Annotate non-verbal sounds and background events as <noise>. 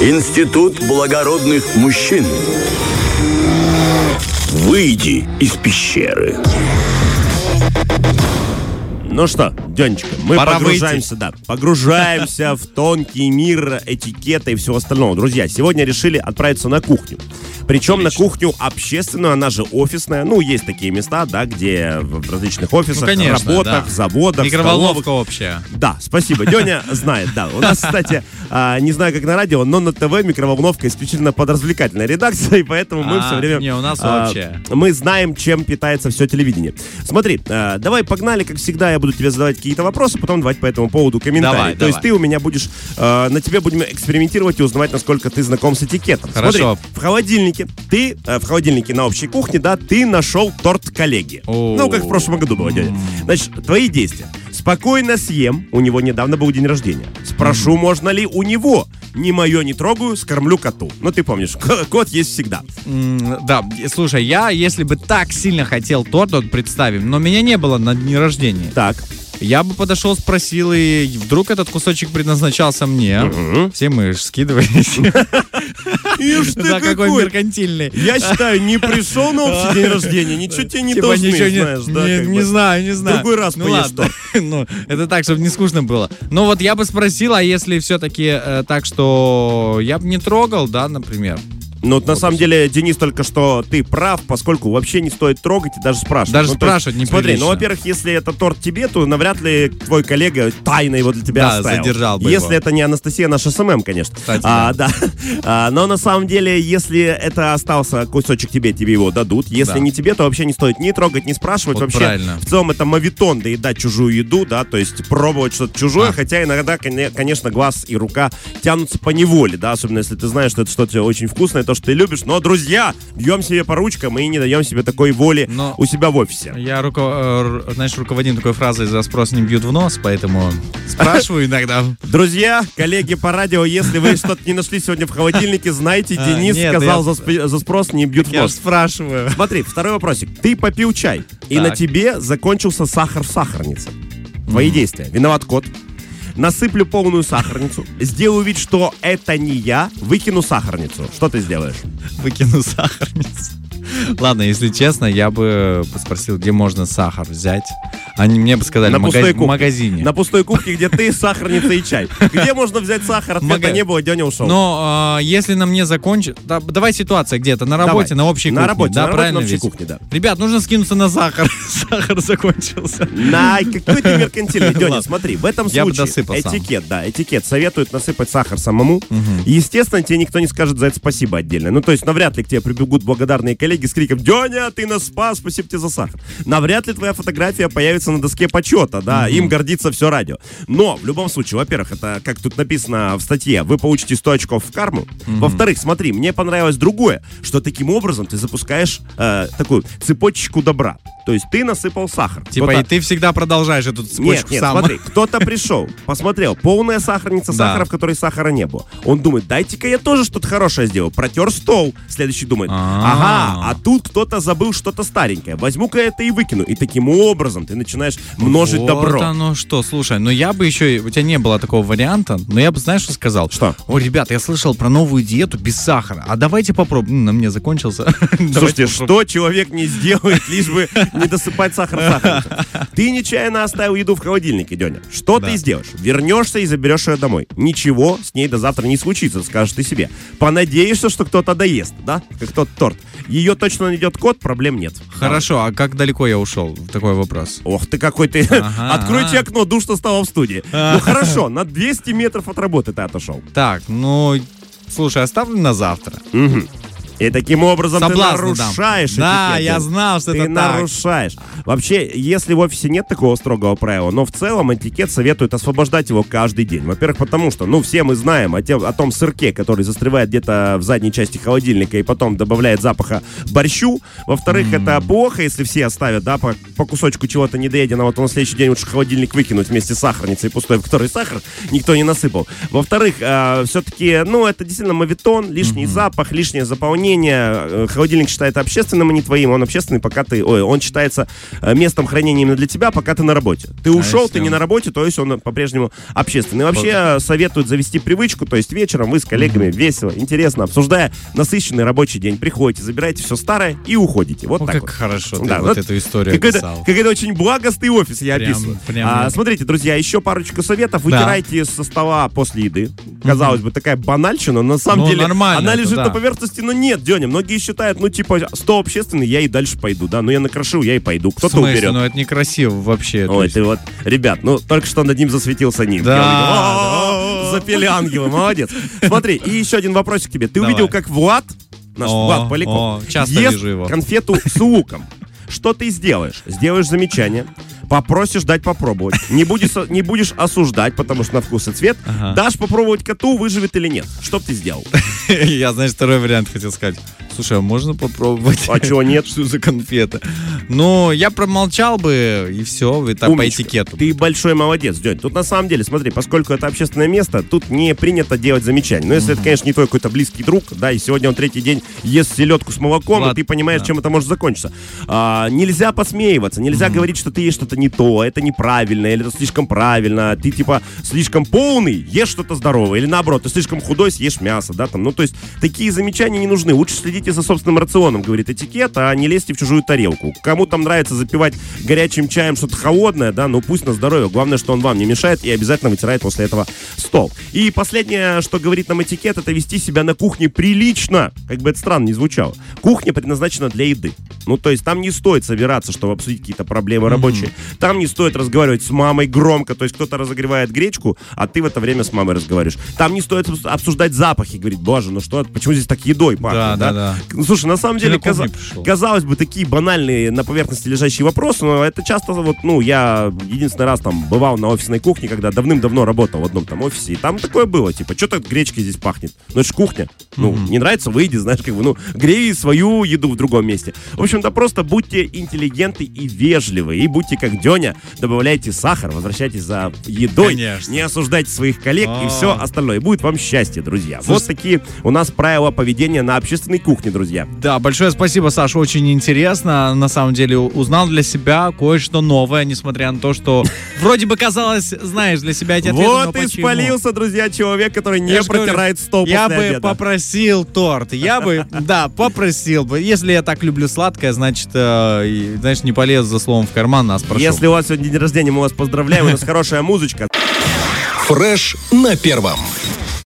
Институт благородных мужчин. Выйди из пещеры. Ну что, Денечка, мы Пора погружаемся, да, погружаемся в тонкий мир этикета и всего остального. Друзья, сегодня решили отправиться на кухню. Причем на кухню общественную, она же офисная. Ну, есть такие места, да, где в различных офисах, Ну, конечно, работах, да. заводах, Микроволновка столовых. общая. Да, спасибо. Деня знает, да. У нас, кстати, а, не знаю, как на радио, но на ТВ микроволновка исключительно под развлекательной редакцией, поэтому мы А, все время... не, у нас а, общая. Мы знаем, чем питается все телевидение. Смотри, давай погнали, как всегда, я буду тебе задавать какие-то вопросы, потом давать по этому поводу комментарии. Давай, То есть давай. ты у меня будешь, а, на тебе будем экспериментировать и узнавать, насколько ты знаком с этикетом. Хорошо. Смотри, в холодильнике, ты, э, в холодильнике на общей кухне, да, ты нашел торт коллеги. Ну, как в прошлом году было, дядя. Значит, твои действия. Спокойно съем, у него недавно был день рождения. Спрошу, можно ли у него. Ни мое не трогаю, скормлю коту. Ну, ты помнишь, <laughs> кот есть всегда. М, Да, слушай, я, если бы так сильно хотел торт, вот представим, но меня не было на дне рождения. Так. Я бы подошел, спросил, и вдруг этот кусочек предназначался мне. Мгм. Все мы ж скидывались. Ишь ты Да, какой какой. меркантильный. Я считаю, не пришел на общий день рождения, ничего <laughs> тебе не Типа должны, ничего не, знаешь, да, не, как не знаю, не знаю. другой раз ну, поешь ладно. <laughs> ну, это так, чтобы не скучно было. Но вот я бы спросил, а если все-таки э, так, что я бы не трогал, да, например? Ну, вот на самом деле, Денис, только что ты прав, поскольку вообще не стоит трогать и даже спрашивать. Даже Ну, спрашивать есть, Смотри, ну, во-первых, если это торт тебе, то навряд ли твой коллега тайно его для тебя Да, оставил. задержал бы Если его. это не Анастасия, наша SMM, конечно. Кстати, а, да. А, но на самом деле, если это остался кусочек тебе, тебе его дадут. Если Да. не тебе, то вообще не стоит ни трогать, ни спрашивать. Вот вообще, правильно. в целом, это моветон доедать чужую еду, да, то есть пробовать что-то чужое, А. хотя иногда, коне- конечно, глаз и рука тянутся по неволе, да, особенно если ты знаешь, что это что-то очень вкусное, то, что ты любишь. Но, друзья, бьем себе по ручкам и не даем себе такой воли Но- у себя в офисе. Я, руко- э, знаешь, руководим такой фразой «за спрос не бьют в нос», поэтому спрашиваю <laughs> иногда. Друзья, коллеги по радио, если вы что-то не нашли сегодня в холодильнике, знайте, А, Денис сказал, я- за, спрос не бьют в Я нос. спрашиваю. Смотри, второй вопросик. Ты попил чай, и на тебе закончился сахар в сахарнице. Твои действия. Виноват кот. Насыплю полную сахарницу, сделаю вид, что это не я, выкину сахарницу. Что ты сделаешь? Выкину сахарницу. Ладно, если честно, я бы спросил, где можно сахар взять. Они мне бы сказали, На в мага- пустой в магазине. На пустой кухне, где ты, сахарница и чай. Где можно взять сахар? Ответа не было, Деня ушел. Но а, если на мне закончит... да, давай ситуация где-то, на работе, на общей На кухне. работе, да, на работе, правильно на общей кухне, да. Ребят, нужно скинуться на сахар. <laughs> Сахар закончился. На какой ты меркантильный, <laughs> Деня, смотри, в этом случае этикет, да, этикет советует насыпать сахар самому. Естественно, тебе никто не скажет за это спасибо отдельно. Ну, то есть, навряд ли к тебе прибегут благодарные коллеги с криком «Деня, ты нас спас, спасибо тебе за сахар». Навряд ли твоя фотография появится на доске почета, да, им гордится все радио. Но, в любом случае, во-первых, это, как тут написано в статье, вы получите 100 очков в карму. Во-вторых, смотри, мне понравилось другое, что таким образом ты запускаешь э, такую цепочку добра. То есть ты насыпал сахар. Типа, и ты всегда продолжаешь эту цепочку нет, нет, сам. смотри, кто-то пришел, посмотрел, полная сахарница <laughs> Да. сахара, в которой сахара не было. Он думает, дайте-ка я тоже что-то хорошее сделаю. Протер стол. Следующий думает, А. ага, а тут кто-то забыл что-то старенькое. Возьму-ка это и выкину. И таким образом ты начинаешь множить вот добро. оно что, слушай, ну я бы еще, у тебя не было такого варианта, но я бы, знаешь, что сказал? Что? О, ребят, я слышал про новую диету без сахара, а давайте попробуем. На мне закончился. <laughs> Слушайте, что человек не сделает, лишь бы не досыпать сахар? Ты нечаянно оставил еду в холодильнике, Деня. Что Да. ты сделаешь? Вернешься и заберешь ее домой. Ничего с ней до завтра не случится, скажешь ты себе. Понадеешься, что кто-то доест, да? Как тот торт. Ее точно найдет кот, проблем нет. Хорошо, а как далеко я ушел? Такой вопрос. Ох ты какой ты. Ага. <laughs> Откройте окно, душно стало в студии. <laughs> Ну хорошо, на 200 метров от работы ты отошел. Так, ну, слушай, оставлю на завтра. Мгм. И таким образом Соблазны ты дам. нарушаешь Да, этикет, я знал, что ты это так. нарушаешь. Вообще, если в офисе нет такого строгого правила, но в целом этикет советует освобождать его каждый день. Во-первых, потому что, ну, все мы знаем о, тем- о том сырке, который застревает где-то в задней части холодильника и потом добавляет запаха борщу. Во-вторых, это плохо, если все оставят, да, по, по кусочку чего-то недоеденного, то на следующий день лучше холодильник выкинуть вместе с сахарницей пустой, в которой сахар никто не насыпал. Во-вторых, все-таки, ну, это действительно мавитон, лишний запах, лишнее заполнение, хранения э, холодильник считает общественным, а не твоим. Он общественный, пока ты... Ой, он считается э, местом хранения именно для тебя, пока ты на работе. Ты ушел, если ты не на работе, то есть он по-прежнему общественный. Вообще э, советуют завести привычку, то есть вечером вы с коллегами весело, интересно, обсуждая насыщенный рабочий день, приходите, забираете все старое и уходите. Вот О, так как вот. хорошо ты Да, вот вот эту историю Какой-то, описал. какой-то очень благостный офис я Прям- описываю. прям А, смотрите, друзья, еще парочку советов. Да. Вытирайте со стола после еды. Казалось бы, такая банальщина, но на самом Ну, деле она это, лежит да. на поверхности, но нет, Деня. Многие считают, ну, типа, стол общественный, я и дальше пойду, да. Ну, я накрошил, я и пойду. Кто-то уберет. Ну, это некрасиво вообще. Ой, ты вот, ребят, ну, только что над ним засветился Ним. Да, Запели <laughs> ангелы, молодец. Смотри, и еще один вопросик тебе. Ты увидел, как Влад, наш Влад Поляков, ест его. конфету с луком. Что ты сделаешь? Сделаешь замечание, попросишь дать попробовать. Не будешь, не будешь осуждать, потому что на вкус и цвет. Ага. Дашь попробовать коту, выживет или нет. Что б ты сделал? <laughs> Я, знаешь, второй вариант хотел сказать. Слушай, а можно попробовать? А чего нет? <laughs> Что за конфета? Ну, я промолчал бы, и все, и так по Умничка. этикету. Ты большой молодец, День. Тут на самом деле, смотри, поскольку это общественное место, тут не принято делать замечания. Но если это, конечно, не твой какой-то близкий друг, да, и сегодня он третий день ест селедку с молоком, Ладно, и ты понимаешь, да. чем это может закончиться. А, нельзя посмеиваться, нельзя говорить, что ты ешь что-то не то, это неправильно, или это слишком правильно, ты типа слишком полный, ешь что-то здоровое, или наоборот, ты слишком худой, съешь мясо, да, там. Ну, то есть такие замечания не нужны. Лучше следите за собственным рационом, говорит этикет, а не лезьте в чужую тарелку. Кому там нравится запивать горячим чаем что-то холодное, да, ну пусть на здоровье. Главное, что он вам не мешает и обязательно вытирает после этого стол. И последнее, что говорит нам этикет, это вести себя на кухне прилично. Как бы это странно не звучало. Кухня предназначена для еды. Ну, то есть там не стоит собираться, чтобы обсудить какие-то проблемы рабочие. Там не стоит разговаривать с мамой громко. То есть кто-то разогревает гречку, а ты в это время с мамой разговариваешь. Там не стоит обс- обсуждать запахи. Говорить, боже, ну что, почему здесь так едой пахнет? Да, да, да. Ну, слушай, на самом деле, каза- казалось бы, такие банальные на поверхности лежащие вопросы, но это часто вот, ну, я единственный раз там бывал на офисной кухне, когда давным-давно работал в одном там офисе, и там такое было, типа, что так гречкой здесь пахнет? Ну, это ж кухня. Ну, не нравится, выйди, знаешь, как бы, ну, грей свою еду в другом месте. В общем-то, просто будьте интеллигентны и вежливы, и будьте как Деня, добавляйте сахар, возвращайтесь за едой, Конечно. не осуждайте своих коллег и А. все остальное. И будет вам счастье, друзья. Слушай, Вот такие у нас правила поведения на общественной кухне, друзья. Да, большое спасибо, Саша, очень интересно. На самом деле узнал для себя кое-что новое, несмотря на то, что <laughs> вроде бы казалось, знаешь, для себя эти ответы, Вот и спалился, друзья, человек, который не протирает стол Я бы обеда. попросил торт. Я бы, <laughs> да, попросил бы. Если я так люблю сладкое, значит, э, знаешь, не полез за словом в карман, нас прошу. Если у вас сегодня день рождения, мы вас поздравляем, у нас хорошая музычка. Фреш на первом.